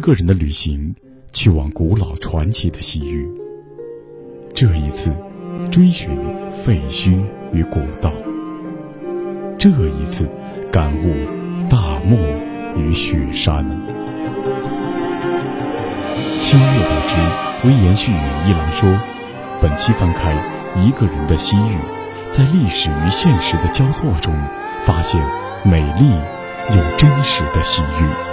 一个人的旅行，去往古老传奇的西域。这一次，追寻废墟与古道；这一次，感悟大漠与雪山。轻阅读之微言絮语一郎说，本期翻开一个人的西域，在历史与现实的交错中，发现美丽又真实的西域。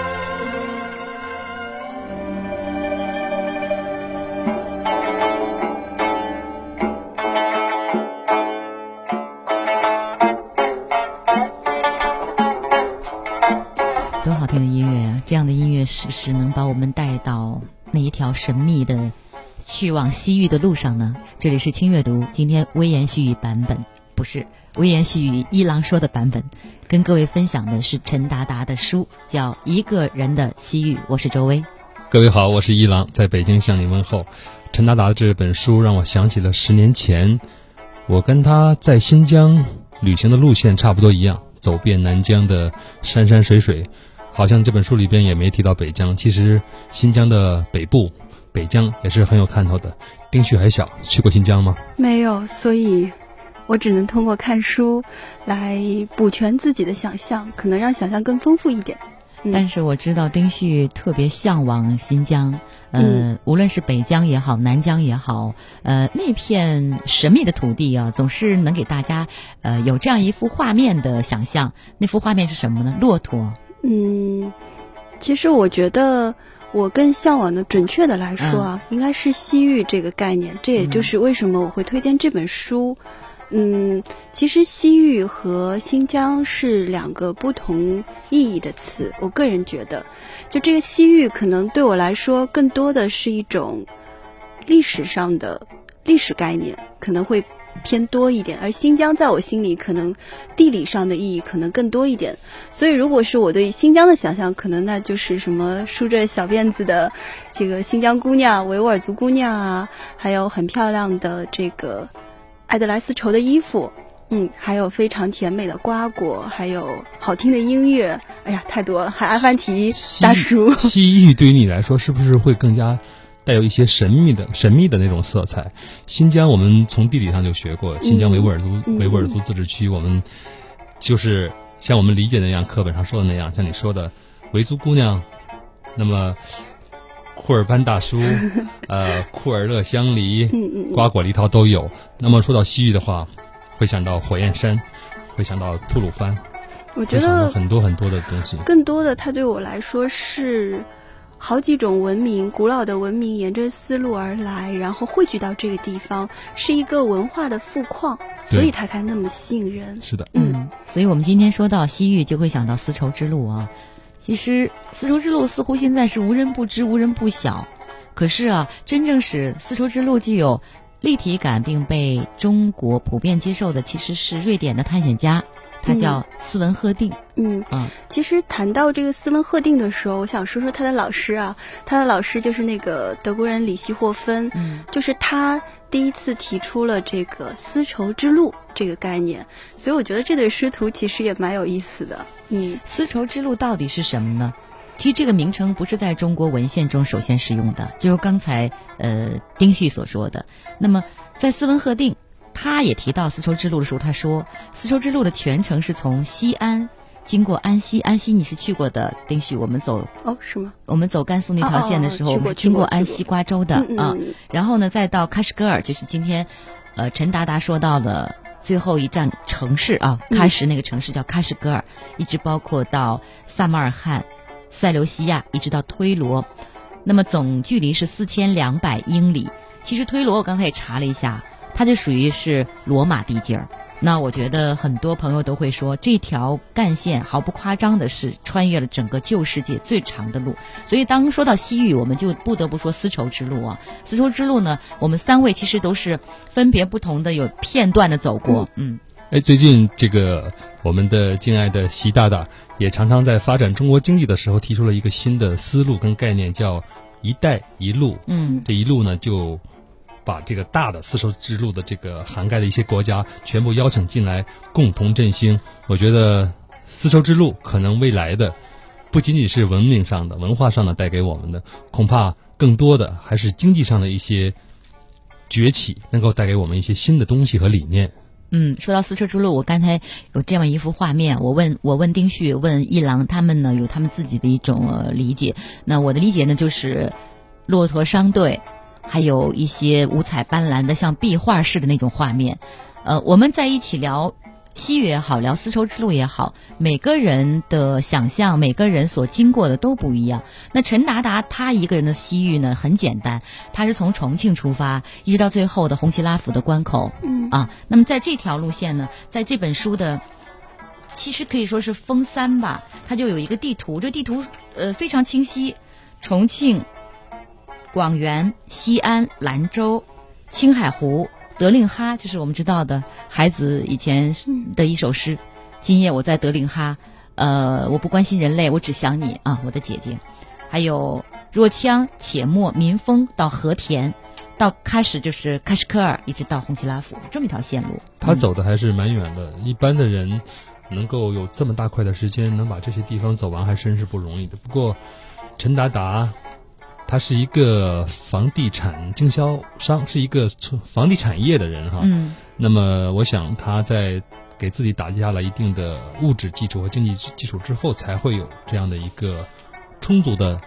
只能把我们带到那一条神秘的去往西域的路上呢？这里是轻阅读，今天微言细语版本不是微言细语一郎说的版本，跟各位分享的是陈达达的书，叫《一个人的西域》。我是周薇，各位好，我是一郎，在北京向您问候。陈达达的这本书让我想起了十年前，我跟他在新疆旅行的路线差不多一样，走遍南疆的山山水水。好像这本书里边也没提到北疆，其实新疆的北部，北疆也是很有看头的。丁旭还小，去过新疆吗？没有，所以我只能通过看书来补全自己的想象，可能让想象更丰富一点。但是我知道丁旭特别向往新疆，呃，无论是北疆也好，南疆也好，呃，那片神秘的土地啊，总是能给大家呃有这样一幅画面的想象。那幅画面是什么呢？骆驼。嗯，其实我觉得我更向往的，准确的来说啊，应该是西域这个概念。这也就是为什么我会推荐这本书。嗯，其实西域和新疆是两个不同意义的词。我个人觉得，就这个西域可能对我来说，更多的是一种历史上的历史概念，可能会。偏多一点，而新疆在我心里可能地理上的意义可能更多一点，所以如果是我对新疆的想象，可能那就是什么梳着小辫子的这个新疆姑娘、维吾尔族姑娘啊，还有很漂亮的这个爱德莱丝绸的衣服，嗯，还有非常甜美的瓜果，还有好听的音乐，哎呀，太多了，还阿凡提大叔。西域对于你来说是不是会更加？带有一些神秘的、神秘的那种色彩。新疆，我们从地理上就学过，新疆维吾尔族维吾尔族自治区，我们就是像我们理解那样，课本上说的那样，像你说的维族姑娘，那么库尔班大叔，呃，库尔勒香梨，瓜果梨桃都有。那么说到西域的话，会想到火焰山，会想到吐鲁番，我觉得很多很多的东西。更多的，它对我来说是。好几种文明，古老的文明沿着丝路而来，然后汇聚到这个地方，是一个文化的富矿，所以它才那么吸引人。是的，嗯，所以我们今天说到西域，就会想到丝绸之路啊。其实丝绸之路似乎现在是无人不知、无人不晓，可是啊，真正使丝绸之路具有立体感并被中国普遍接受的，其实是瑞典的探险家。他叫斯文赫定。嗯啊，其实谈到这个斯文赫定的时候，我想说说他的老师啊。他的老师就是那个德国人李希霍芬，嗯，就是他第一次提出了这个丝绸之路这个概念。所以我觉得这对师徒其实也蛮有意思的。嗯，丝绸之路到底是什么呢？其实这个名称不是在中国文献中首先使用的，就是刚才呃丁旭所说的。那么在斯文赫定。他也提到丝绸之路的时候，他说丝绸之路的全程是从西安经过安西，安西你是去过的，丁旭，我们走哦是吗？我们走甘肃那条线的时候，我们经过安西瓜州的啊，然后呢再到喀什噶尔，就是今天呃陈达达说到的最后一站城市啊，喀什那个城市叫喀什噶尔，一直包括到萨马尔罕、塞琉西亚，一直到推罗，那么总距离是四千两百英里。其实推罗我刚才也查了一下。它就属于是罗马地界儿。那我觉得很多朋友都会说，这条干线毫不夸张的是穿越了整个旧世界最长的路。所以当说到西域，我们就不得不说丝绸之路啊。丝绸之路呢，我们三位其实都是分别不同的有片段的走过，嗯。哎，最近这个我们的敬爱的习大大也常常在发展中国经济的时候提出了一个新的思路跟概念，叫“一带一路”。嗯，这一路呢就。把这个大的丝绸之路的这个涵盖的一些国家全部邀请进来，共同振兴。我觉得丝绸之路可能未来的不仅仅是文明上的、文化上的带给我们的，恐怕更多的还是经济上的一些崛起，能够带给我们一些新的东西和理念。嗯，说到丝绸之路，我刚才有这样一幅画面，我问我问丁旭，问一郎，他们呢有他们自己的一种理解。那我的理解呢，就是骆驼商队。还有一些五彩斑斓的，像壁画似的那种画面。呃，我们在一起聊西域也好，聊丝绸之路也好，每个人的想象，每个人所经过的都不一样。那陈达达他一个人的西域呢，很简单，他是从重庆出发，一直到最后的红旗拉甫的关口。嗯啊，那么在这条路线呢，在这本书的其实可以说是封三吧，它就有一个地图，这地图呃非常清晰，重庆。广元、西安、兰州、青海湖、德令哈，就是我们知道的孩子以前的一首诗。今夜我在德令哈，呃，我不关心人类，我只想你啊，我的姐姐。还有若羌、且末、民丰到和田，到开始就是喀什科尔，一直到红旗拉甫，这么一条线路。他走的还是蛮远的，一般的人能够有这么大块的时间能把这些地方走完，还真是不容易的。不过陈达达。他是一个房地产经销商，是一个从房地产业的人哈。嗯。那么，我想他在给自己打下了一定的物质基础和经济基础之后，才会有这样的一个充足的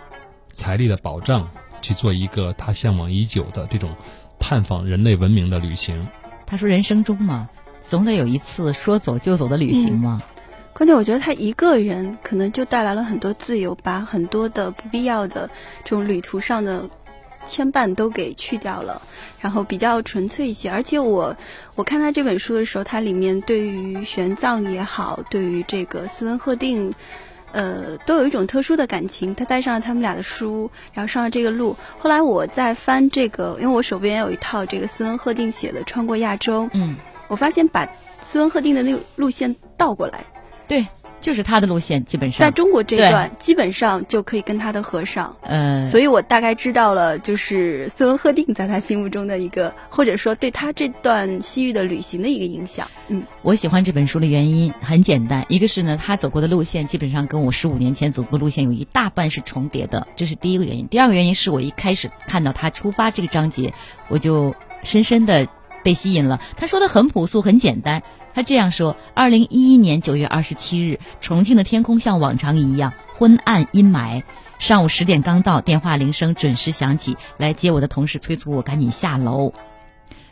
财力的保障，去做一个他向往已久的这种探访人类文明的旅行。他说：“人生中嘛，总得有一次说走就走的旅行嘛。”关键我觉得他一个人可能就带来了很多自由，把很多的不必要的这种旅途上的牵绊都给去掉了，然后比较纯粹一些。而且我我看他这本书的时候，它里面对于玄奘也好，对于这个斯文赫定，呃，都有一种特殊的感情。他带上了他们俩的书，然后上了这个路。后来我在翻这个，因为我手边有一套这个斯文赫定写的《穿过亚洲》，嗯，我发现把斯文赫定的那个路线倒过来。对，就是他的路线，基本上在中国这一段基本上就可以跟他的合上。嗯，所以我大概知道了，就是斯文赫定在他心目中的一个，或者说对他这段西域的旅行的一个影响。嗯，我喜欢这本书的原因很简单，一个是呢，他走过的路线基本上跟我十五年前走过的路线有一大半是重叠的，这是第一个原因。第二个原因是我一开始看到他出发这个章节，我就深深的被吸引了。他说的很朴素，很简单。他这样说：，二零一一年九月二十七日，重庆的天空像往常一样昏暗阴霾。上午十点刚到，电话铃声准时响起，来接我的同事催促我赶紧下楼。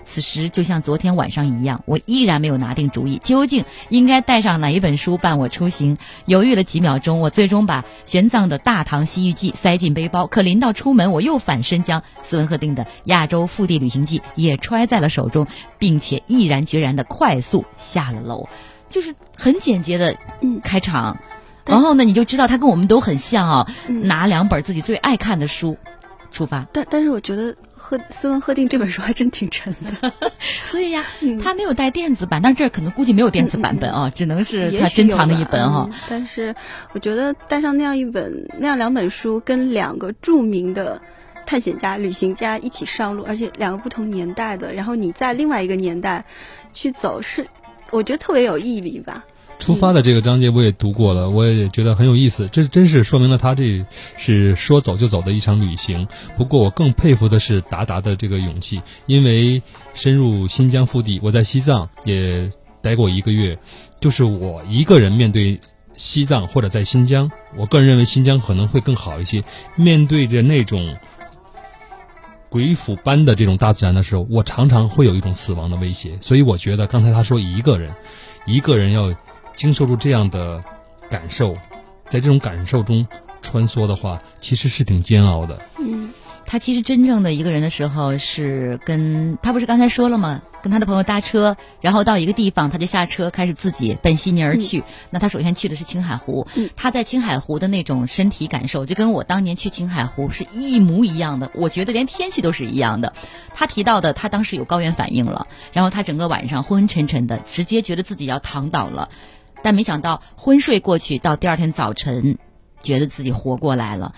此时就像昨天晚上一样，我依然没有拿定主意，究竟应该带上哪一本书伴我出行。犹豫了几秒钟，我最终把玄奘的《大唐西域记》塞进背包。可临到出门，我又反身将斯文赫定的《亚洲腹地旅行记》也揣在了手中，并且毅然决然的快速下了楼，就是很简洁的开场。然后呢，你就知道他跟我们都很像啊，拿两本自己最爱看的书出发。但但是我觉得。赫斯文赫定这本书还真挺沉的，所以呀，他没有带电子版，但这可能估计没有电子版本啊，只能是他珍藏的一本哈。但是我觉得带上那样一本、那样两本书，跟两个著名的探险家、旅行家一起上路，而且两个不同年代的，然后你在另外一个年代去走，是我觉得特别有意义吧。出发的这个章节我也读过了，我也觉得很有意思。这真是说明了他这是说走就走的一场旅行。不过我更佩服的是达达的这个勇气，因为深入新疆腹地，我在西藏也待过一个月，就是我一个人面对西藏或者在新疆，我个人认为新疆可能会更好一些。面对着那种鬼斧般的这种大自然的时候，我常常会有一种死亡的威胁。所以我觉得刚才他说一个人，一个人要。经受住这样的感受，在这种感受中穿梭的话，其实是挺煎熬的。嗯，他其实真正的一个人的时候是跟他不是刚才说了吗？跟他的朋友搭车，然后到一个地方，他就下车开始自己奔悉尼而去。那他首先去的是青海湖，他在青海湖的那种身体感受，就跟我当年去青海湖是一模一样的。我觉得连天气都是一样的。他提到的，他当时有高原反应了，然后他整个晚上昏昏沉沉的，直接觉得自己要躺倒了。但没想到昏睡过去，到第二天早晨，觉得自己活过来了。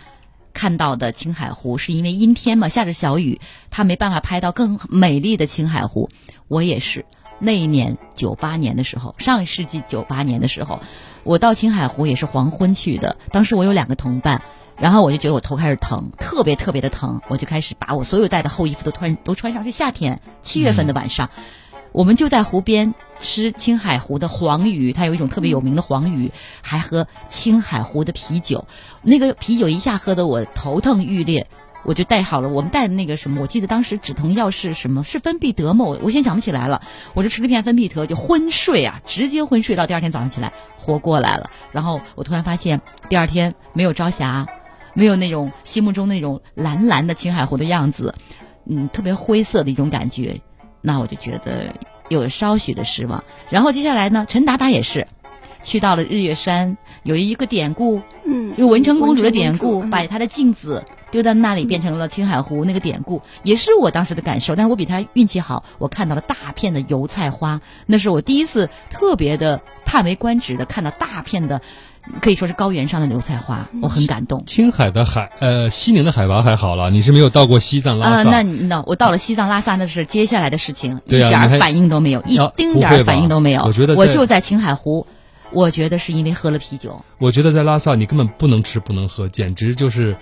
看到的青海湖是因为阴天嘛，下着小雨，他没办法拍到更美丽的青海湖。我也是，那一年九八年的时候，上世纪九八年的时候，我到青海湖也是黄昏去的。当时我有两个同伴，然后我就觉得我头开始疼，特别特别的疼，我就开始把我所有带的厚衣服都穿都穿上。是夏天，七月份的晚上。我们就在湖边吃青海湖的黄鱼，它有一种特别有名的黄鱼，还喝青海湖的啤酒。那个啤酒一下喝得我头疼欲裂，我就带好了我们带的那个什么，我记得当时止疼药是什么？是芬必得吗？我我现在想不起来了。我就吃了片芬必得，就昏睡啊，直接昏睡到第二天早上起来活过来了。然后我突然发现第二天没有朝霞，没有那种心目中那种蓝蓝的青海湖的样子，嗯，特别灰色的一种感觉。那我就觉得有稍许的失望。然后接下来呢，陈达达也是去到了日月山，有一个典故，嗯，就文成公主的典故，把她的镜子丢到那里，变成了青海湖那个典故，也是我当时的感受。但是我比她运气好，我看到了大片的油菜花，那是我第一次特别的叹为观止的看到大片的。可以说是高原上的油菜花，我很感动。青海的海，呃，西宁的海拔还好了，你是没有到过西藏拉萨。那那我到了西藏拉萨，那是接下来的事情，一点反应都没有，一丁点儿反应都没有。我觉得我就在青海湖，我觉得是因为喝了啤酒。我觉得在拉萨你根本不能吃不能喝，简直就是，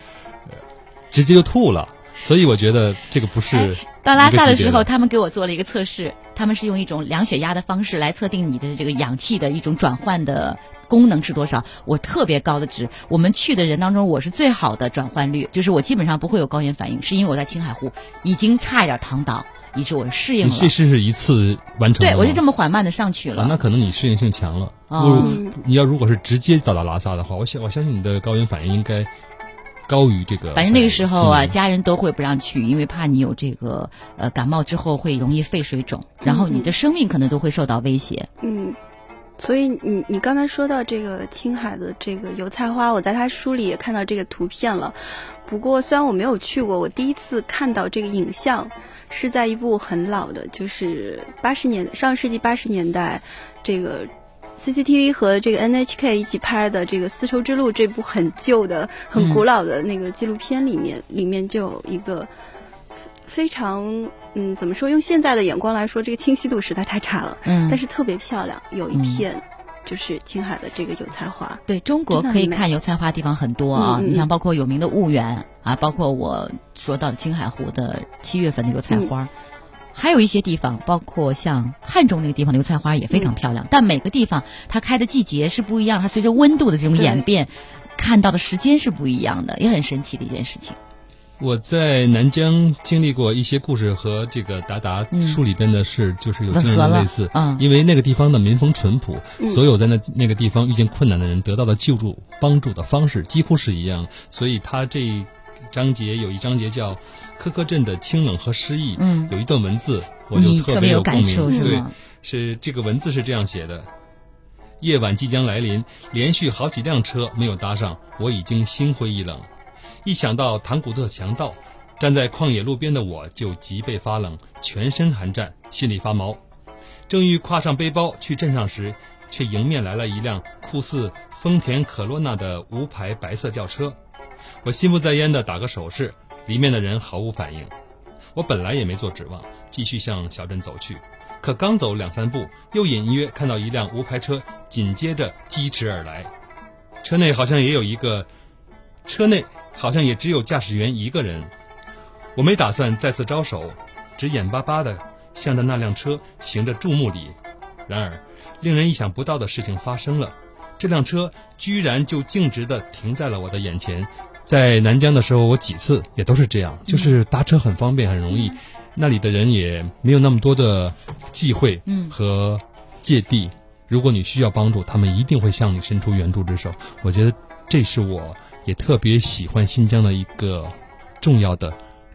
直接就吐了。所以我觉得这个不是。到拉萨的时候，他们给我做了一个测试，他们是用一种量血压的方式来测定你的这个氧气的一种转换的。功能是多少？我特别高的值。我们去的人当中，我是最好的转换率，就是我基本上不会有高原反应，是因为我在青海湖已经差一点躺倒，以致我适应了。这是是一次完成？对，我是这么缓慢的上去了。那可能你适应性强了。哦。你要如果是直接到达拉萨的话，我相我相信你的高原反应应该高于这个。反正那个时候啊，家人都会不让去，因为怕你有这个呃感冒之后会容易肺水肿，然后你的生命可能都会受到威胁。嗯。所以你你刚才说到这个青海的这个油菜花，我在他书里也看到这个图片了。不过虽然我没有去过，我第一次看到这个影像是在一部很老的，就是八十年上世纪八十年代这个 CCTV 和这个 NHK 一起拍的这个《丝绸之路》这部很旧的、很古老的那个纪录片里面，里面就有一个。非常，嗯，怎么说？用现在的眼光来说，这个清晰度实在太差了。嗯，但是特别漂亮，有一片就是青海的这个油菜花。对中国可以看油菜花地方很多啊，你像包括有名的婺源啊，包括我说到的青海湖的七月份的油菜花，还有一些地方，包括像汉中那个地方的油菜花也非常漂亮。但每个地方它开的季节是不一样，它随着温度的这种演变，看到的时间是不一样的，也很神奇的一件事情。我在南疆经历过一些故事，和这个达达书里边的事就是有经验类似。嗯，因为那个地方的民风淳朴，所有在那那个地方遇见困难的人得到的救助帮助的方式几乎是一样。所以他这章节有一章节叫《柯柯镇的清冷和诗意》，嗯，有一段文字我就特别有共鸣。对，是这个文字是这样写的：夜晚即将来临，连续好几辆车没有搭上，我已经心灰意冷。一想到唐古特强盗，站在旷野路边的我就脊背发冷，全身寒战，心里发毛。正欲跨上背包去镇上时，却迎面来了一辆酷似丰田可洛纳的无牌白色轿车。我心不在焉地打个手势，里面的人毫无反应。我本来也没做指望，继续向小镇走去。可刚走两三步，又隐约看到一辆无牌车紧接着疾驰而来，车内好像也有一个，车内。好像也只有驾驶员一个人，我没打算再次招手，只眼巴巴地向着那辆车行着注目礼。然而，令人意想不到的事情发生了，这辆车居然就径直地停在了我的眼前。在南疆的时候，我几次也都是这样，就是搭车很方便，很容易，那里的人也没有那么多的忌讳和芥蒂。如果你需要帮助，他们一定会向你伸出援助之手。我觉得这是我。也特别喜欢新疆的一个重要的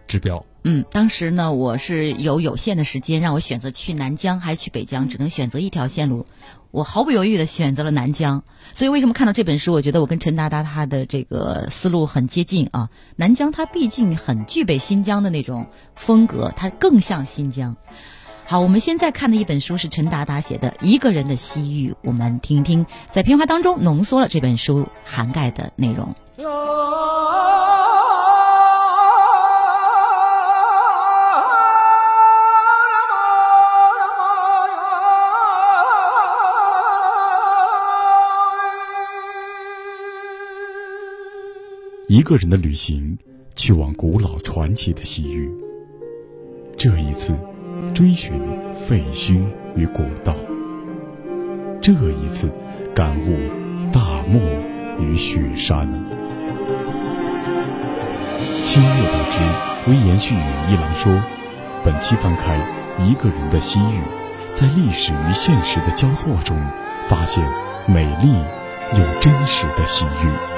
指标。嗯，当时呢，我是有有限的时间，让我选择去南疆还是去北疆，只能选择一条线路。我毫不犹豫的选择了南疆。所以为什么看到这本书，我觉得我跟陈达达他的这个思路很接近啊？南疆它毕竟很具备新疆的那种风格，它更像新疆。好，我们现在看的一本书是陈达达写的《一个人的西域》，我们听一听，在片花当中浓缩了这本书涵盖的内容。一个人的旅行，去往古老传奇的西域。这一次，追寻废墟与古道。这一次，感悟大漠与雪山。清月得知，微言絮语一郎说，本期翻开《一个人的西域》，在历史与现实的交错中，发现美丽又真实的西域。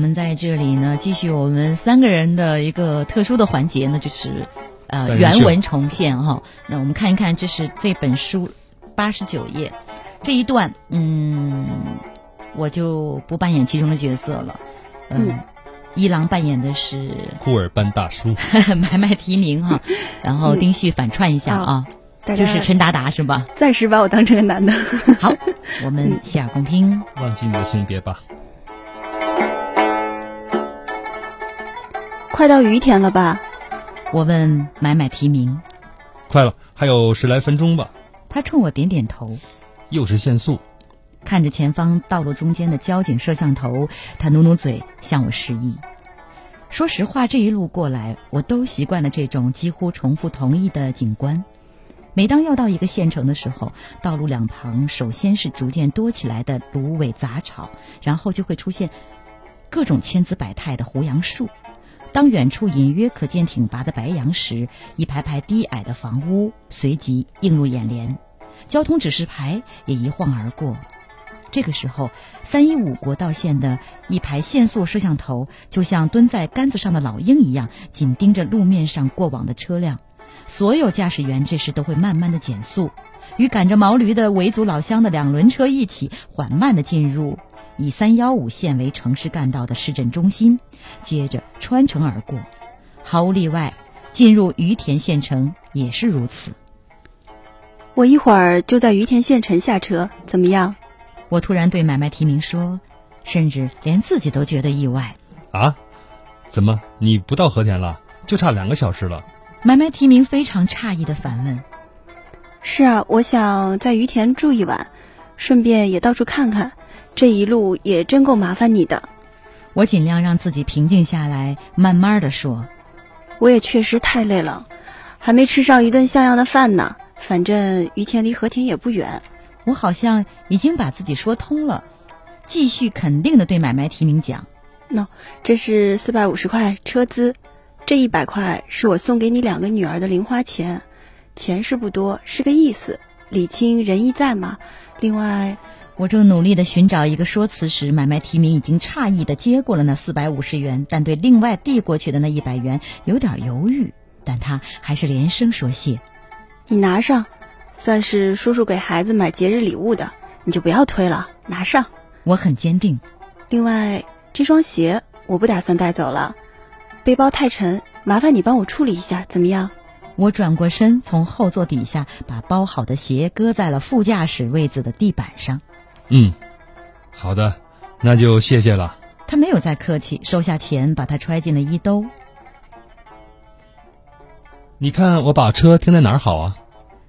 们在这里呢，继续我们三个人的一个特殊的环节呢，就是呃原文重现哈。那我们看一看，这是这本书八十九页这一段，嗯，我就不扮演其中的角色了。嗯，一郎扮演的是库尔班大叔，买卖提名哈。然后丁旭反串一下啊，就是陈达达是吧？暂时把我当成个男的。好，我们洗耳恭听。忘记你的性别吧。快到于田了吧？我问买买提名。快了，还有十来分钟吧。他冲我点点头。又是限速。看着前方道路中间的交警摄像头，他努努嘴向我示意。说实话，这一路过来，我都习惯了这种几乎重复同一的景观。每当要到一个县城的时候，道路两旁首先是逐渐多起来的芦苇杂草，然后就会出现各种千姿百态的胡杨树。当远处隐约可见挺拔的白杨时，一排排低矮的房屋随即映入眼帘，交通指示牌也一晃而过。这个时候，三一五国道线的一排限速摄像头就像蹲在杆子上的老鹰一样，紧盯着路面上过往的车辆。所有驾驶员这时都会慢慢的减速，与赶着毛驴的维族老乡的两轮车一起缓慢的进入。以三幺五线为城市干道的市镇中心，接着穿城而过，毫无例外，进入于田县城也是如此。我一会儿就在于田县城下车，怎么样？我突然对买卖提名说，甚至连自己都觉得意外。啊？怎么你不到和田了？就差两个小时了。买卖提名非常诧异的反问。是啊，我想在于田住一晚，顺便也到处看看。这一路也真够麻烦你的，我尽量让自己平静下来，慢慢的说。我也确实太累了，还没吃上一顿像样的饭呢。反正于田离和田也不远。我好像已经把自己说通了，继续肯定的对买卖提名讲。喏，这是四百五十块车资，这一百块是我送给你两个女儿的零花钱，钱是不多，是个意思。礼轻人意在嘛。另外。我正努力的寻找一个说辞时，买卖提名已经诧异的接过了那四百五十元，但对另外递过去的那一百元有点犹豫，但他还是连声说谢。你拿上，算是叔叔给孩子买节日礼物的，你就不要推了，拿上。我很坚定。另外，这双鞋我不打算带走了，背包太沉，麻烦你帮我处理一下，怎么样？我转过身，从后座底下把包好的鞋搁在了副驾驶位子的地板上。嗯，好的，那就谢谢了。他没有再客气，收下钱，把它揣进了衣兜。你看，我把车停在哪儿好啊？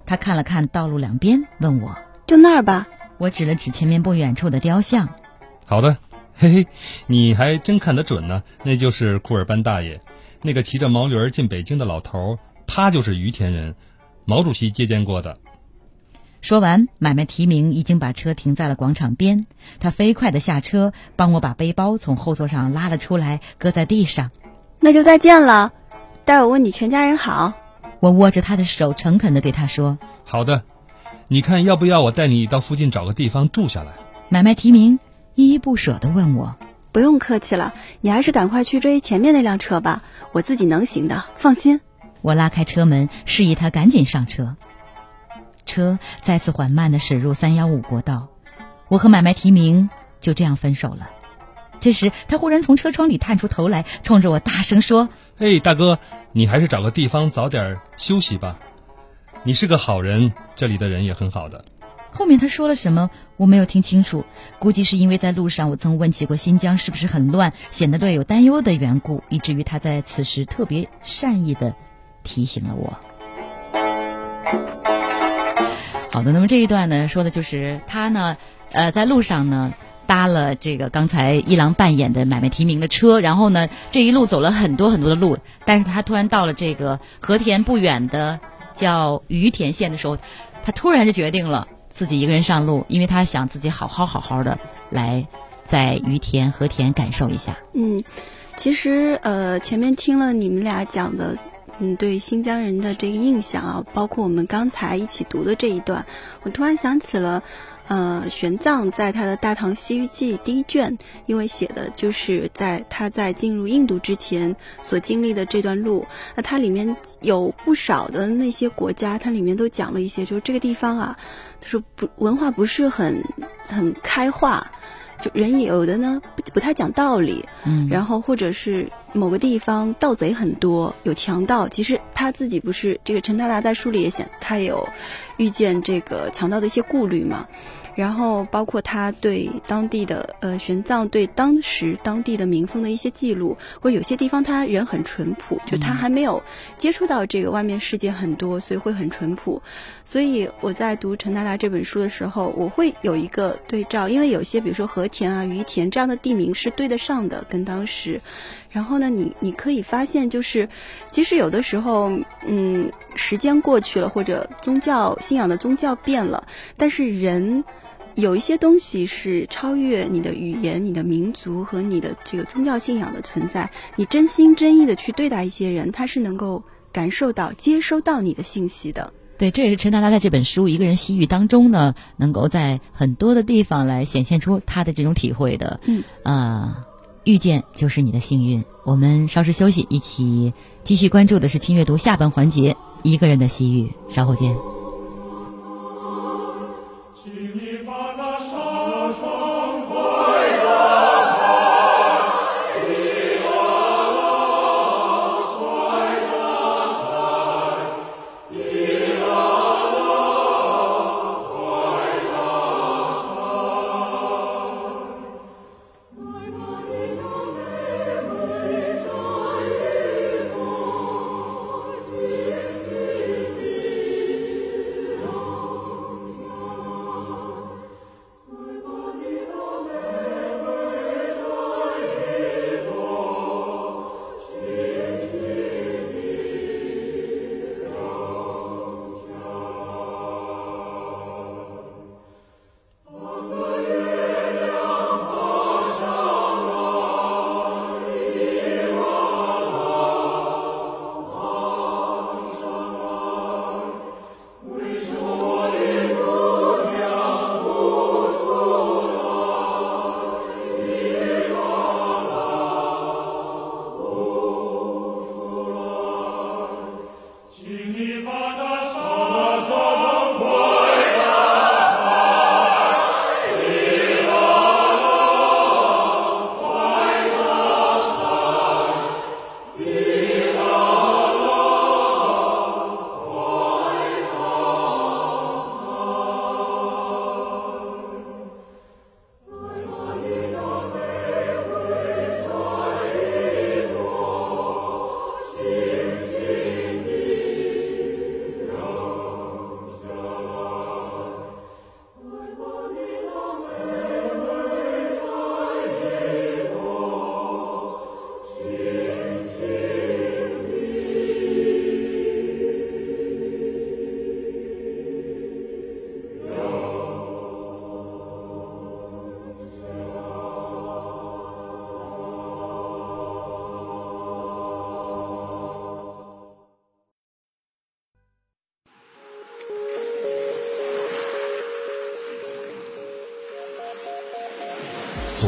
他看了看道路两边，问我：“就那儿吧。”我指了指前面不远处的雕像。好的，嘿嘿，你还真看得准呢。那就是库尔班大爷，那个骑着毛驴进北京的老头，他就是于田人，毛主席接见过的。说完，买卖提名已经把车停在了广场边。他飞快地下车，帮我把背包从后座上拉了出来，搁在地上。那就再见了，待我问你全家人好。我握着他的手，诚恳地对他说：“好的，你看要不要我带你到附近找个地方住下来？”买卖提名依依不舍地问我：“不用客气了，你还是赶快去追前面那辆车吧，我自己能行的，放心。”我拉开车门，示意他赶紧上车。车再次缓慢地驶入三幺五国道，我和买卖提名就这样分手了。这时，他忽然从车窗里探出头来，冲着我大声说：“嘿，大哥，你还是找个地方早点休息吧。你是个好人，这里的人也很好的。”后面他说了什么，我没有听清楚。估计是因为在路上我曾问起过新疆是不是很乱，显得略有担忧的缘故，以至于他在此时特别善意的提醒了我。好的，那么这一段呢，说的就是他呢，呃，在路上呢。搭了这个刚才一郎扮演的买卖提名的车，然后呢，这一路走了很多很多的路，但是他突然到了这个和田不远的叫于田县的时候，他突然就决定了自己一个人上路，因为他想自己好好好好的来在于田和田感受一下。嗯，其实呃，前面听了你们俩讲的，嗯，对新疆人的这个印象啊，包括我们刚才一起读的这一段，我突然想起了。呃，玄奘在他的《大唐西域记》第一卷，因为写的就是在他在进入印度之前所经历的这段路。那它里面有不少的那些国家，它里面都讲了一些，就是这个地方啊，他说不文化不是很很开化，就人有的呢不不太讲道理，嗯，然后或者是某个地方盗贼很多，有强盗。其实他自己不是这个陈达达在书里也写，他有遇见这个强盗的一些顾虑嘛。然后包括他对当地的呃玄奘对当时当地的民风的一些记录，或有些地方他人很淳朴，就他还没有接触到这个外面世界很多，所以会很淳朴。所以我在读陈达达这本书的时候，我会有一个对照，因为有些比如说和田啊、于田这样的地名是对得上的，跟当时。然后呢，你你可以发现，就是其实有的时候，嗯，时间过去了，或者宗教信仰的宗教变了，但是人。有一些东西是超越你的语言、你的民族和你的这个宗教信仰的存在。你真心真意的去对待一些人，他是能够感受到、接收到你的信息的。对，这也是陈达达在这本书《一个人西域》当中呢，能够在很多的地方来显现出他的这种体会的。嗯，啊，遇见就是你的幸运。我们稍事休息，一起继续关注的是轻阅读下半环节《一个人的西域》，稍后见。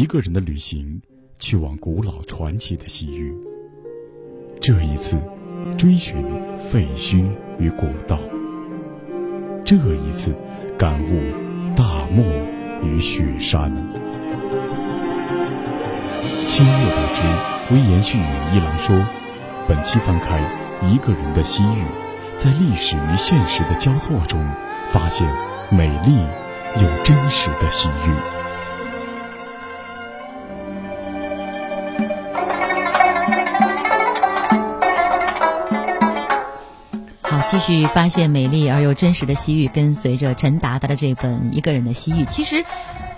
一个人的旅行，去往古老传奇的西域。这一次，追寻废墟与古道；这一次，感悟大漠与雪山。清月得知，微言絮语一郎说：“本期翻开一个人的西域，在历史与现实的交错中，发现美丽又真实的西域。”续发现美丽而又真实的西域，跟随着陈达达的这本《一个人的西域》。其实，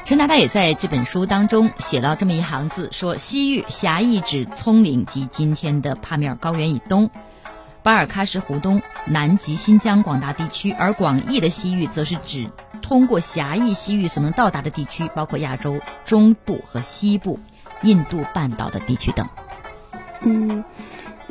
陈达达也在这本书当中写到这么一行字：说西域狭义指葱岭及今天的帕米尔高原以东，巴尔喀什湖东南及新疆广大地区；而广义的西域，则是指通过狭义西域所能到达的地区，包括亚洲中部和西部、印度半岛的地区等。嗯。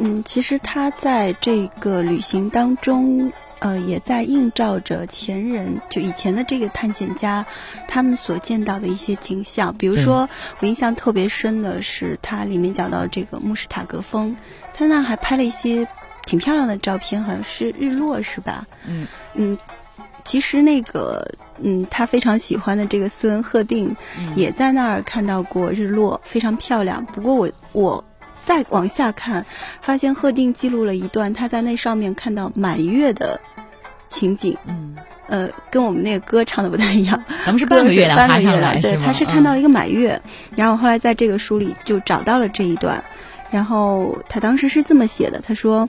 嗯，其实他在这个旅行当中，呃，也在映照着前人，就以前的这个探险家，他们所见到的一些景象。比如说，我印象特别深的是，他里面讲到这个穆什塔格峰，他那还拍了一些挺漂亮的照片，好像是日落，是吧？嗯嗯，其实那个，嗯，他非常喜欢的这个斯文赫定，也在那儿看到过日落，非常漂亮。不过我我。再往下看，发现贺定记录了一段他在那上面看到满月的情景。嗯，呃，跟我们那个歌唱的不太一样。咱们是半个月亮 爬上来，对，他是看到了一个满月。然后后来在这个书里就找到了这一段，然后他当时是这么写的：他说。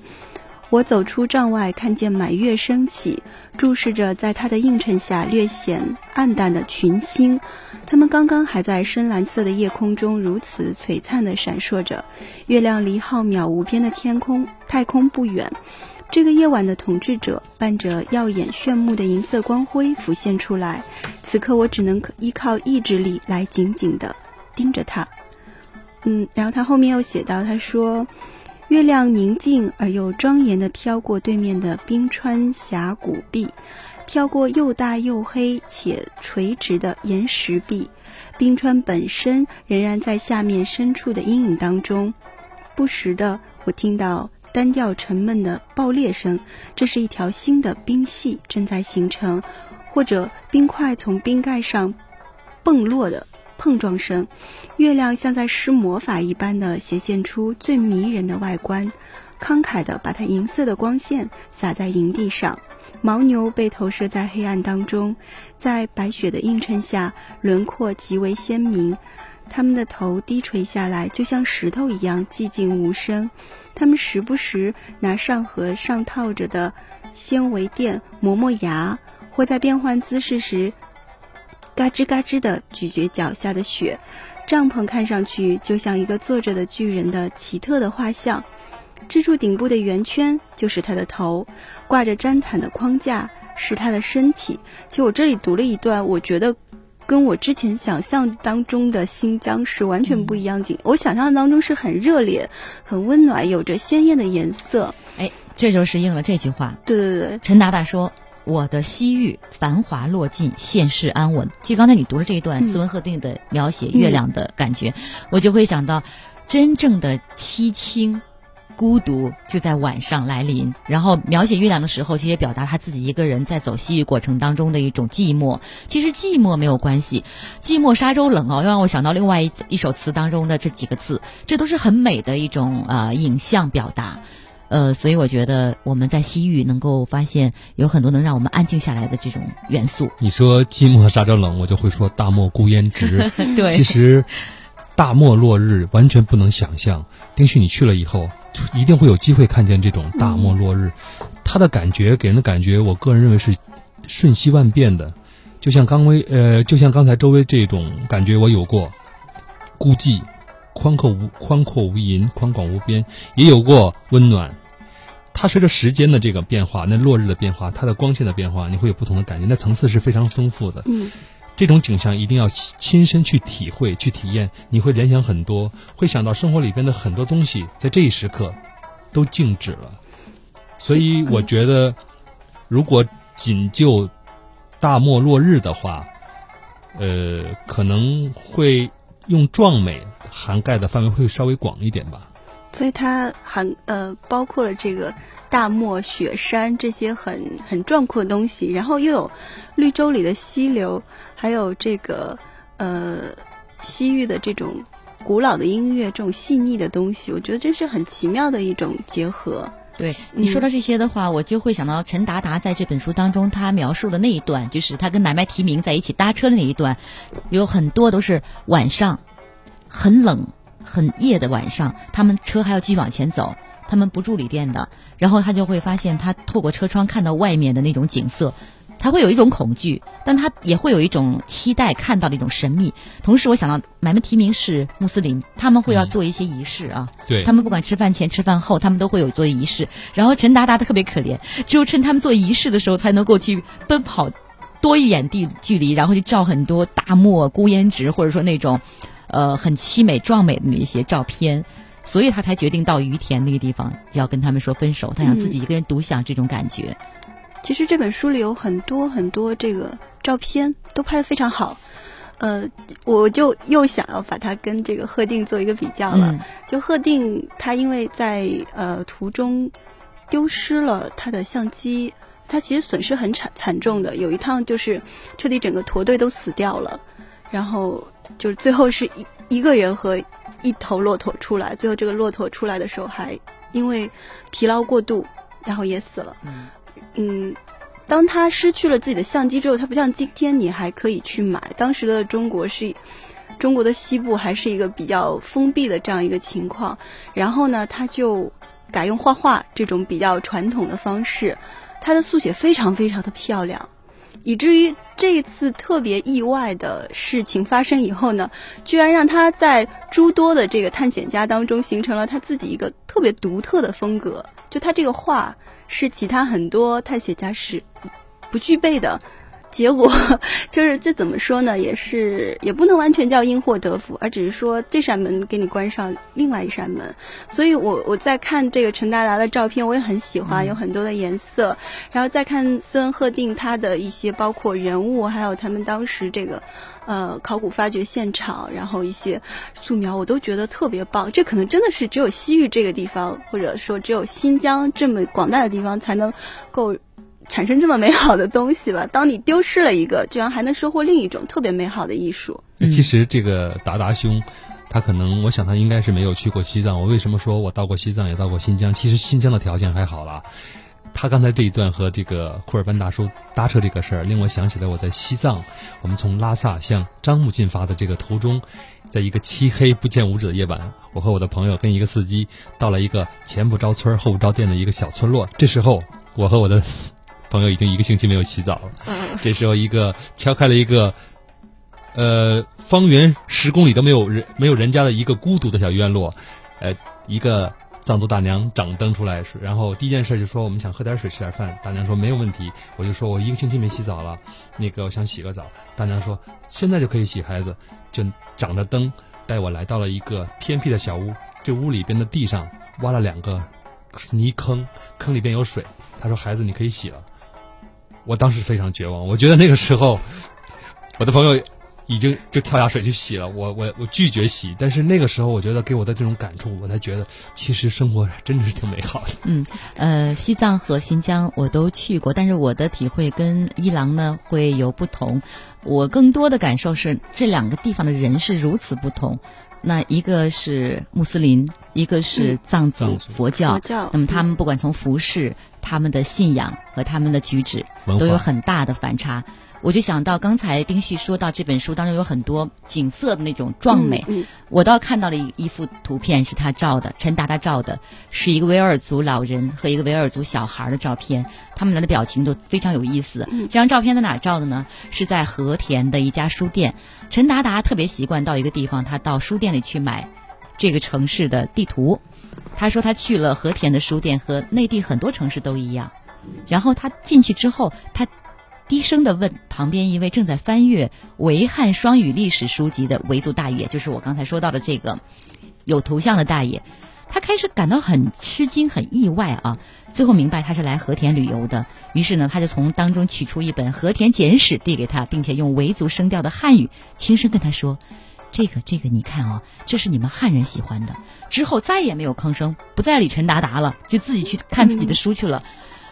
我走出帐外，看见满月升起，注视着在它的映衬下略显暗淡的群星，它们刚刚还在深蓝色的夜空中如此璀璨地闪烁着。月亮离浩渺无边的天空、太空不远，这个夜晚的统治者伴着耀眼炫目的银色光辉浮现出来。此刻，我只能依靠意志力来紧紧地盯着它。嗯，然后他后面又写到，他说。月亮宁静而又庄严地飘过对面的冰川峡谷壁，飘过又大又黑且垂直的岩石壁。冰川本身仍然在下面深处的阴影当中。不时的，我听到单调沉闷的爆裂声，这是一条新的冰系正在形成，或者冰块从冰盖上蹦落的。碰撞声，月亮像在施魔法一般的显现出最迷人的外观，慷慨的把它银色的光线洒在营地上。牦牛被投射在黑暗当中，在白雪的映衬下，轮廓极为鲜明。它们的头低垂下来，就像石头一样寂静无声。它们时不时拿上颌上套着的纤维垫磨磨牙，或在变换姿势时。嘎吱嘎吱地咀嚼脚下的雪，帐篷看上去就像一个坐着的巨人的奇特的画像。支柱顶部的圆圈就是他的头，挂着毡毯的框架是他的身体。其实我这里读了一段，我觉得跟我之前想象当中的新疆是完全不一样景。我想象当中是很热烈、很温暖，有着鲜艳的颜色。哎，这就是应了这句话。对对对，陈达达说。我的西域繁华落尽，现世安稳。其实刚才你读的这一段斯文赫定的描写月亮的感觉，我就会想到，真正的凄清、孤独就在晚上来临。然后描写月亮的时候，其实也表达他自己一个人在走西域过程当中的一种寂寞。其实寂寞没有关系，寂寞沙洲冷哦，又让我想到另外一一首词当中的这几个字，这都是很美的一种呃影像表达。呃，所以我觉得我们在西域能够发现有很多能让我们安静下来的这种元素。你说寂寞沙洲冷，我就会说大漠孤烟直。对，其实大漠落日完全不能想象。丁旭，你去了以后，一定会有机会看见这种大漠落日。它的感觉给人的感觉，我个人认为是瞬息万变的，就像刚威呃，就像刚才周围这种感觉，我有过孤寂、宽阔无宽阔无垠、宽广无边，也有过温暖。它随着时间的这个变化，那落日的变化，它的光线的变化，你会有不同的感觉，那层次是非常丰富的。嗯，这种景象一定要亲身去体会、去体验，你会联想很多，会想到生活里边的很多东西，在这一时刻都静止了。所以我觉得，如果仅就大漠落日的话，呃，可能会用壮美涵盖的范围会稍微广一点吧。所以它含呃包括了这个大漠、雪山这些很很壮阔的东西，然后又有绿洲里的溪流，还有这个呃西域的这种古老的音乐，这种细腻的东西，我觉得这是很奇妙的一种结合。对你说到这些的话，我就会想到陈达达在这本书当中他描述的那一段，就是他跟买卖提名在一起搭车的那一段，有很多都是晚上很冷。很夜的晚上，他们车还要继续往前走，他们不住旅店的。然后他就会发现，他透过车窗看到外面的那种景色，他会有一种恐惧，但他也会有一种期待看到的一种神秘。同时，我想到买卖提名是穆斯林，他们会要做一些仪式啊。对，他们不管吃饭前、吃饭后，他们都会有做仪式。然后陈达达特别可怜，只有趁他们做仪式的时候，才能够去奔跑多一点地距离，然后去照很多大漠孤烟直，或者说那种。呃，很凄美壮美的那些照片，所以他才决定到于田那个地方，要跟他们说分手。他想自己一个人独享这种感觉。其实这本书里有很多很多这个照片，都拍得非常好。呃，我就又想要把它跟这个贺定做一个比较了。就贺定，他因为在呃途中丢失了他的相机，他其实损失很惨惨重的。有一趟就是彻底整个驼队都死掉了，然后。就是最后是一一个人和一头骆驼出来，最后这个骆驼出来的时候还因为疲劳过度，然后也死了。嗯，嗯当他失去了自己的相机之后，他不像今天你还可以去买。当时的中国是中国的西部还是一个比较封闭的这样一个情况，然后呢，他就改用画画这种比较传统的方式，他的速写非常非常的漂亮。以至于这一次特别意外的事情发生以后呢，居然让他在诸多的这个探险家当中形成了他自己一个特别独特的风格。就他这个画是其他很多探险家是不具备的。结果 就是这怎么说呢？也是也不能完全叫因祸得福，而只是说这扇门给你关上另外一扇门。所以我我在看这个陈达达的照片，我也很喜欢，有很多的颜色。然后再看斯文赫定他的一些，包括人物，还有他们当时这个呃考古发掘现场，然后一些素描，我都觉得特别棒。这可能真的是只有西域这个地方，或者说只有新疆这么广大的地方才能够。产生这么美好的东西吧？当你丢失了一个，居然还能收获另一种特别美好的艺术。其实这个达达兄，他可能，我想他应该是没有去过西藏。我为什么说我到过西藏，也到过新疆？其实新疆的条件还好了。他刚才这一段和这个库尔班大叔搭车这个事儿，令我想起来我在西藏，我们从拉萨向樟木进发的这个途中，在一个漆黑不见五指的夜晚，我和我的朋友跟一个司机到了一个前不着村后不着店的一个小村落。这时候，我和我的朋友已经一个星期没有洗澡了。这时候，一个敲开了一个，呃，方圆十公里都没有人、没有人家的一个孤独的小院落，呃，一个藏族大娘掌灯出来，然后第一件事就说：“我们想喝点水、吃点饭。”大娘说：“没有问题。”我就说：“我一个星期没洗澡了，那个我想洗个澡。”大娘说：“现在就可以洗。”孩子就掌着灯带我来到了一个偏僻的小屋，这屋里边的地上挖了两个泥坑，坑里边有水。他说：“孩子，你可以洗了。”我当时非常绝望，我觉得那个时候，我的朋友已经就跳下水去洗了，我我我拒绝洗。但是那个时候，我觉得给我的这种感触，我才觉得其实生活真的是挺美好的。嗯，呃，西藏和新疆我都去过，但是我的体会跟伊朗呢会有不同。我更多的感受是这两个地方的人是如此不同。那一个是穆斯林，一个是藏族佛教。佛教。那么他们不管从服饰。他们的信仰和他们的举止都有很大的反差。我就想到刚才丁旭说到这本书当中有很多景色的那种壮美，嗯我倒看到了一一幅图片是他照的，陈达达照的，是一个维吾尔族老人和一个维吾尔族小孩的照片，他们俩的表情都非常有意思。嗯这张照片在哪照的呢？是在和田的一家书店。陈达达特别习惯到一个地方，他到书店里去买这个城市的地图。他说他去了和田的书店，和内地很多城市都一样。然后他进去之后，他低声的问旁边一位正在翻阅维汉双语历史书籍的维族大爷，就是我刚才说到的这个有图像的大爷。他开始感到很吃惊、很意外啊，最后明白他是来和田旅游的。于是呢，他就从当中取出一本《和田简史》递给他，并且用维族声调的汉语轻声跟他说：“这个，这个，你看啊，这是你们汉人喜欢的。”之后再也没有吭声，不再理陈达达了，就自己去看自己的书去了。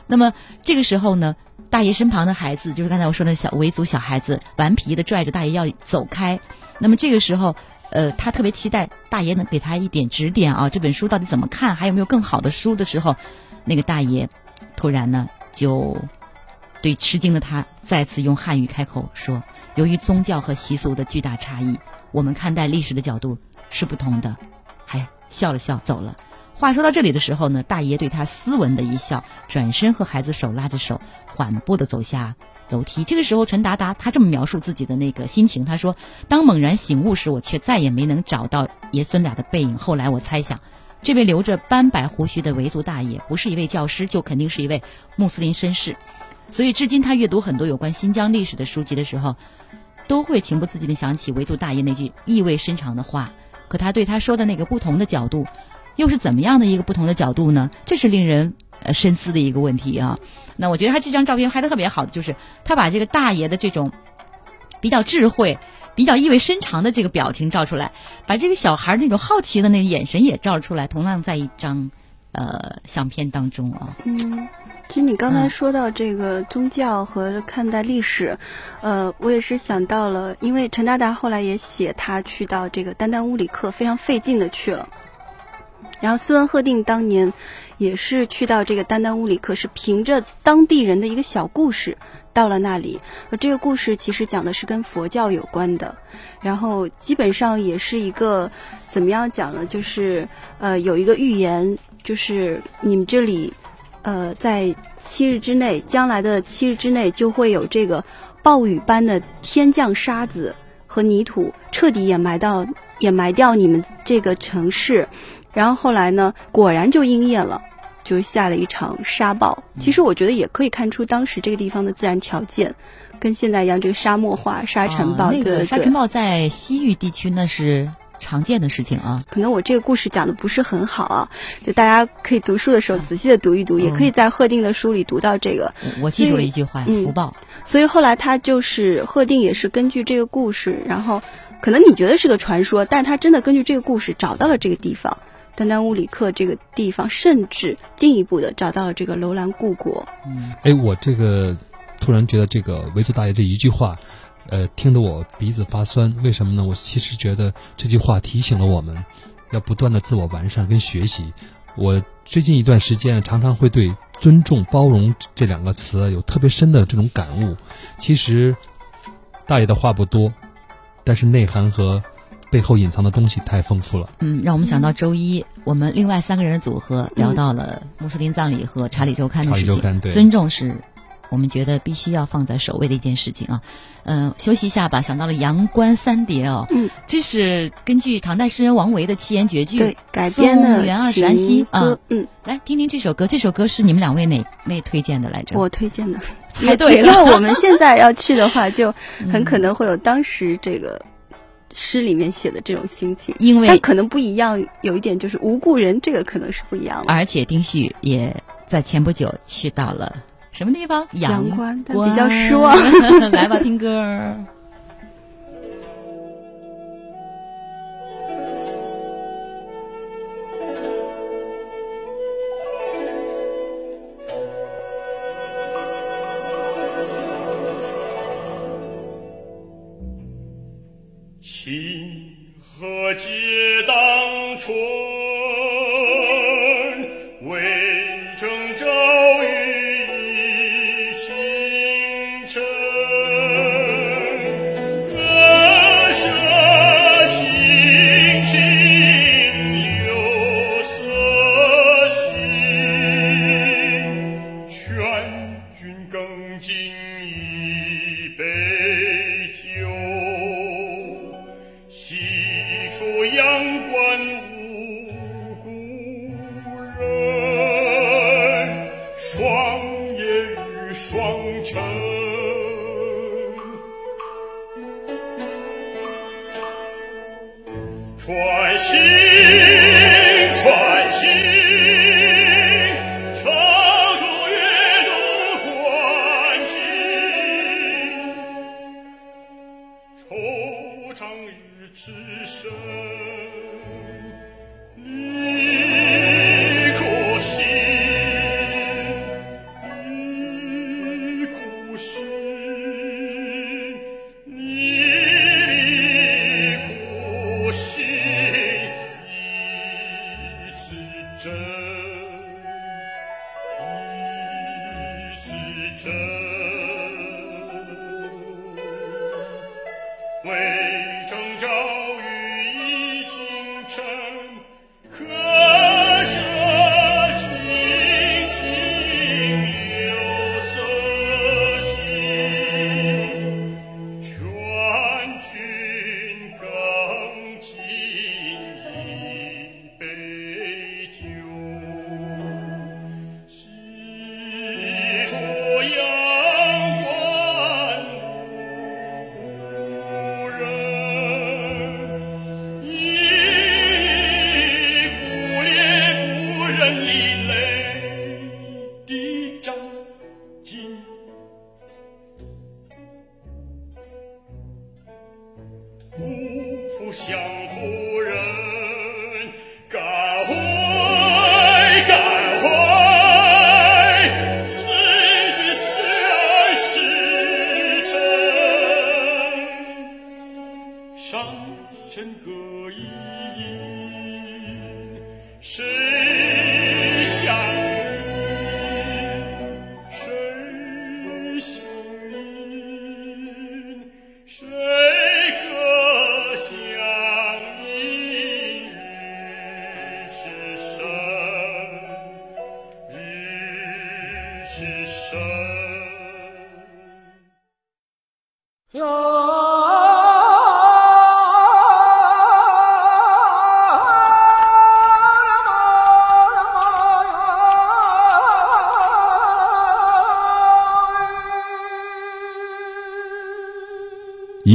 那么这个时候呢，大爷身旁的孩子，就是刚才我说的小维族小孩子，顽皮的拽着大爷要走开。那么这个时候，呃，他特别期待大爷能给他一点指点啊，这本书到底怎么看，还有没有更好的书的时候，那个大爷突然呢就对吃惊的他再次用汉语开口说：“由于宗教和习俗的巨大差异，我们看待历史的角度是不同的。”还笑了笑走了。话说到这里的时候呢，大爷对他斯文的一笑，转身和孩子手拉着手，缓步的走下楼梯。这个时候，陈达达他这么描述自己的那个心情，他说：“当猛然醒悟时，我却再也没能找到爷孙俩的背影。后来我猜想，这位留着斑白胡须的维族大爷，不是一位教师，就肯定是一位穆斯林绅士。所以，至今他阅读很多有关新疆历史的书籍的时候，都会情不自禁地想起维族大爷那句意味深长的话。可他对他说的那个不同的角度。”又是怎么样的一个不同的角度呢？这是令人呃深思的一个问题啊。那我觉得他这张照片拍的特别好的，就是他把这个大爷的这种比较智慧、比较意味深长的这个表情照出来，把这个小孩那种好奇的那个眼神也照出来，同样在一张呃相片当中啊。嗯。其实你刚才说到这个宗教和看待历史，呃，我也是想到了，因为陈达达后来也写他去到这个丹丹乌里克，非常费劲的去了。然后斯文赫定当年也是去到这个丹丹乌里克，是凭着当地人的一个小故事到了那里。呃，这个故事其实讲的是跟佛教有关的，然后基本上也是一个怎么样讲呢？就是呃有一个预言，就是你们这里呃在七日之内，将来的七日之内就会有这个暴雨般的天降沙子和泥土，彻底掩埋到掩埋掉你们这个城市。然后后来呢，果然就应验了，就下了一场沙暴。其实我觉得也可以看出当时这个地方的自然条件，跟现在一样，这个沙漠化、沙尘暴。哦、那个沙尘暴在西域地区那是常见的事情啊。可能我这个故事讲的不是很好啊，就大家可以读书的时候仔细的读一读，嗯、也可以在贺定的书里读到这个。我记住了一句话：福报。所以后来他就是贺定也是根据这个故事，然后可能你觉得是个传说，但他真的根据这个故事找到了这个地方。丹丹乌里克这个地方，甚至进一步的找到了这个楼兰故国。嗯，哎，我这个突然觉得这个维族大爷这一句话，呃，听得我鼻子发酸。为什么呢？我其实觉得这句话提醒了我们，要不断的自我完善跟学习。我最近一段时间常常会对尊重、包容这两个词有特别深的这种感悟。其实，大爷的话不多，但是内涵和。背后隐藏的东西太丰富了。嗯，让我们想到周一，我们另外三个人的组合聊到了穆斯林葬礼和查理周刊的事情。尊重是我们觉得必须要放在首位的一件事情啊。嗯、呃，休息一下吧。想到了阳关三叠哦，嗯，这是根据唐代诗人王维的七言绝句对改编的元二十安息啊。嗯，来听听这首歌。这首歌是你们两位哪位推荐的来着？我推荐的。猜对了，因为我们现在要去的话，就很可能会有当时这个。诗里面写的这种心情，因为但可能不一样，有一点就是无故人，这个可能是不一样的。而且丁旭也在前不久去到了什么地方？阳关，但比较失望。来吧，听歌。皆当春，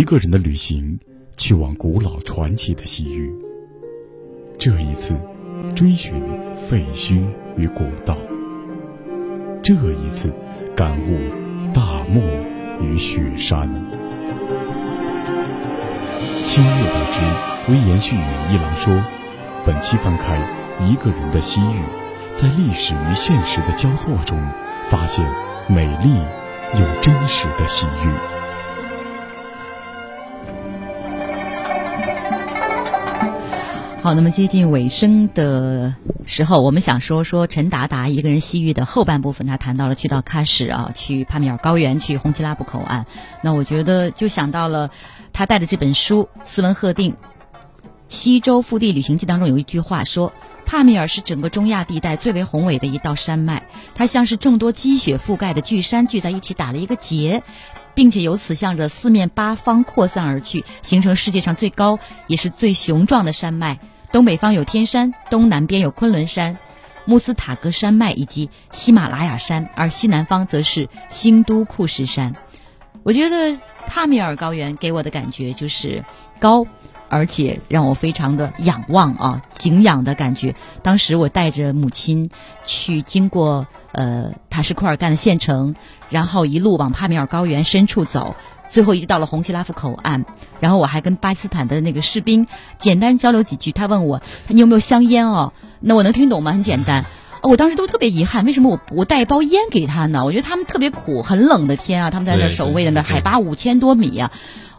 一个人的旅行，去往古老传奇的西域。这一次，追寻废墟与古道；这一次，感悟大漠与雪山。清月得知，微言絮语一郎说，本期翻开一个人的西域，在历史与现实的交错中，发现美丽又真实的西域。好，那么接近尾声的时候，我们想说说陈达达一个人西域的后半部分，他谈到了去到喀什啊，去帕米尔高原，去红旗拉布口岸。那我觉得就想到了他带的这本书《斯文赫定西周腹地旅行记》当中有一句话说。帕米尔是整个中亚地带最为宏伟的一道山脉，它像是众多积雪覆盖的巨山聚在一起打了一个结，并且由此向着四面八方扩散而去，形成世界上最高也是最雄壮的山脉。东北方有天山，东南边有昆仑山、穆斯塔格山脉以及喜马拉雅山，而西南方则是新都库什山。我觉得帕米尔高原给我的感觉就是高。而且让我非常的仰望啊，敬仰的感觉。当时我带着母亲去经过呃塔什库尔干的县城，然后一路往帕米尔高原深处走，最后一直到了红旗拉夫口岸。然后我还跟巴基斯坦的那个士兵简单交流几句，他问我你有没有香烟哦？那我能听懂吗？很简单。我当时都特别遗憾，为什么我我带一包烟给他呢？我觉得他们特别苦，很冷的天啊，他们在那守卫的那海拔五千多米啊，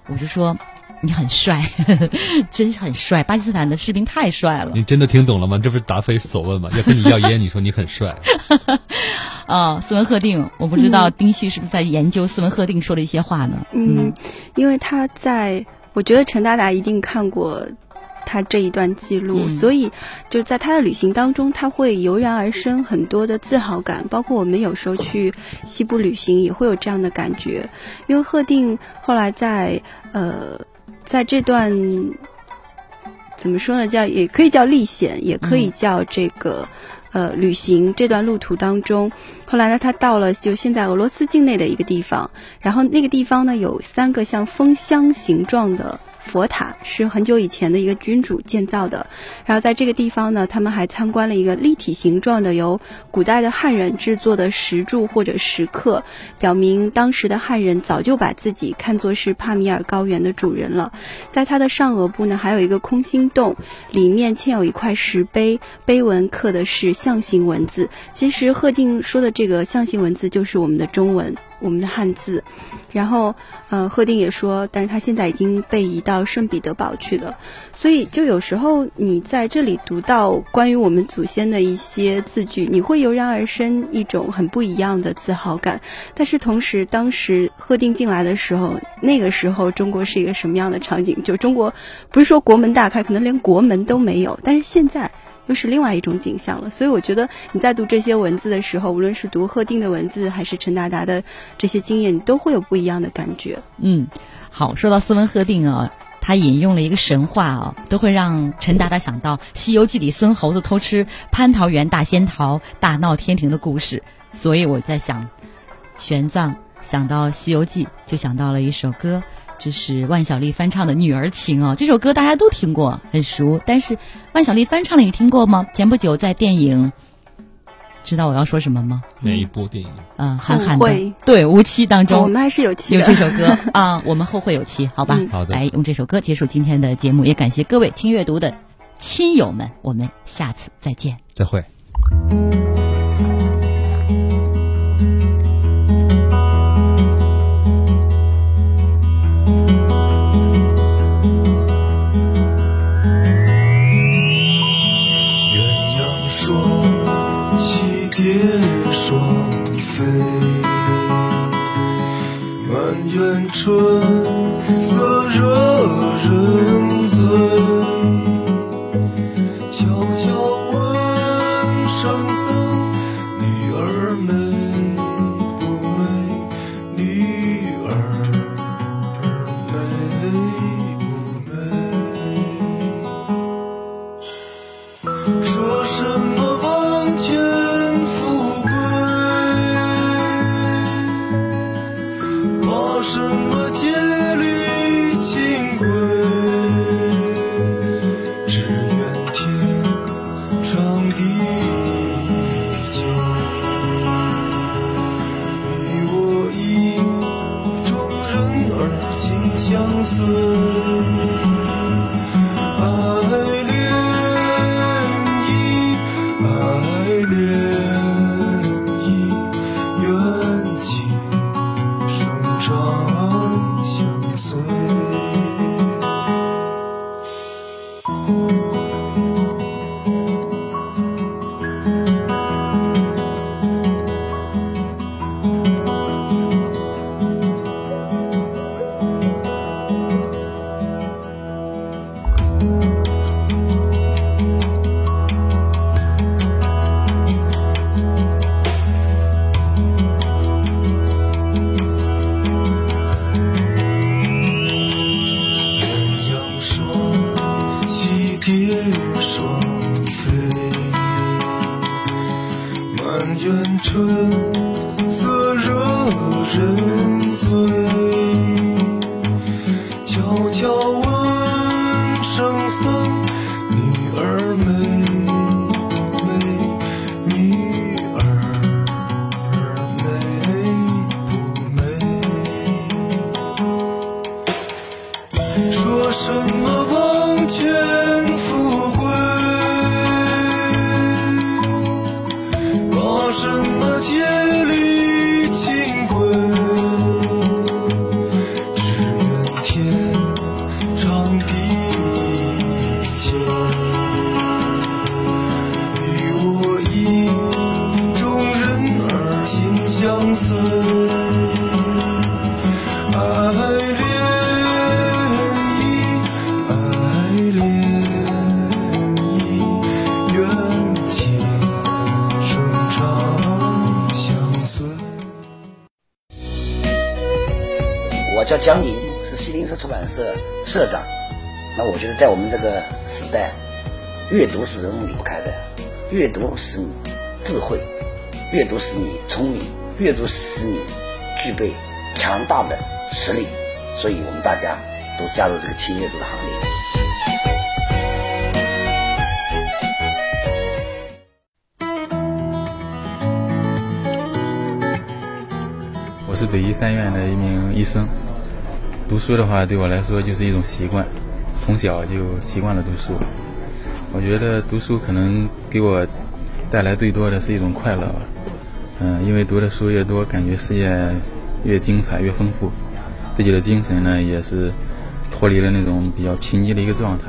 我就说。你很帅，真是很帅！巴基斯坦的士兵太帅了。你真的听懂了吗？这不是答非所问吗？要跟你要烟，你说你很帅。啊，斯文赫定，我不知道丁旭是不是在研究斯文赫定说的一些话呢？嗯，因为他在，我觉得陈达达一定看过他这一段记录，嗯、所以就在他的旅行当中，他会油然而生很多的自豪感。包括我们有时候去西部旅行，也会有这样的感觉。因为赫定后来在呃。在这段怎么说呢？叫也可以叫历险，也可以叫这个、嗯、呃旅行。这段路途当中，后来呢，他到了就现在俄罗斯境内的一个地方，然后那个地方呢有三个像风箱形状的佛塔，是很久以前的一个君主建造的。然后在这个地方呢，他们还参观了一个立体形状的由古代的汉人制作的石柱或者石刻，表明当时的汉人早就把自己看作是帕米尔高原的主人了。在它的上额部呢，还有一个空心洞，里面嵌有一块石碑，碑文刻的是象形文字。其实贺定说的这个象形文字就是我们的中文。我们的汉字，然后，呃，贺定也说，但是他现在已经被移到圣彼得堡去了，所以就有时候你在这里读到关于我们祖先的一些字句，你会油然而生一种很不一样的自豪感。但是同时，当时贺定进来的时候，那个时候中国是一个什么样的场景？就中国不是说国门大开，可能连国门都没有，但是现在。又是另外一种景象了，所以我觉得你在读这些文字的时候，无论是读贺定的文字，还是陈达达的这些经验，你都会有不一样的感觉。嗯，好，说到斯文赫定啊，他引用了一个神话啊，都会让陈达达想到《西游记》里孙猴子偷吃蟠桃园大仙桃、大闹天庭的故事，所以我在想，玄奘想到《西游记》，就想到了一首歌。这是万晓利翻唱的《女儿情》哦，这首歌大家都听过，很熟。但是万晓利翻唱的你听过吗？前不久在电影，知道我要说什么吗？哪一部电影？嗯，韩寒的对《无期》当中，我们还是有期有这首歌 啊，我们后会有期，好吧？好的，来用这首歌结束今天的节目，也感谢各位听阅读的亲友们，我们下次再见，再会。sua 什么江宁，是西林社出版社社长。那我觉得，在我们这个时代，阅读是人人离不开的。阅读使你智慧，阅读使你聪明，阅读使你具备强大的实力。所以我们大家都加入这个轻阅读的行列。我是北医三院的一名医生，读书的话对我来说就是一种习惯，从小就习惯了读书。我觉得读书可能给我带来最多的是一种快乐吧。嗯，因为读的书越多，感觉世界越精彩、越丰富，自己的精神呢也是脱离了那种比较贫瘠的一个状态。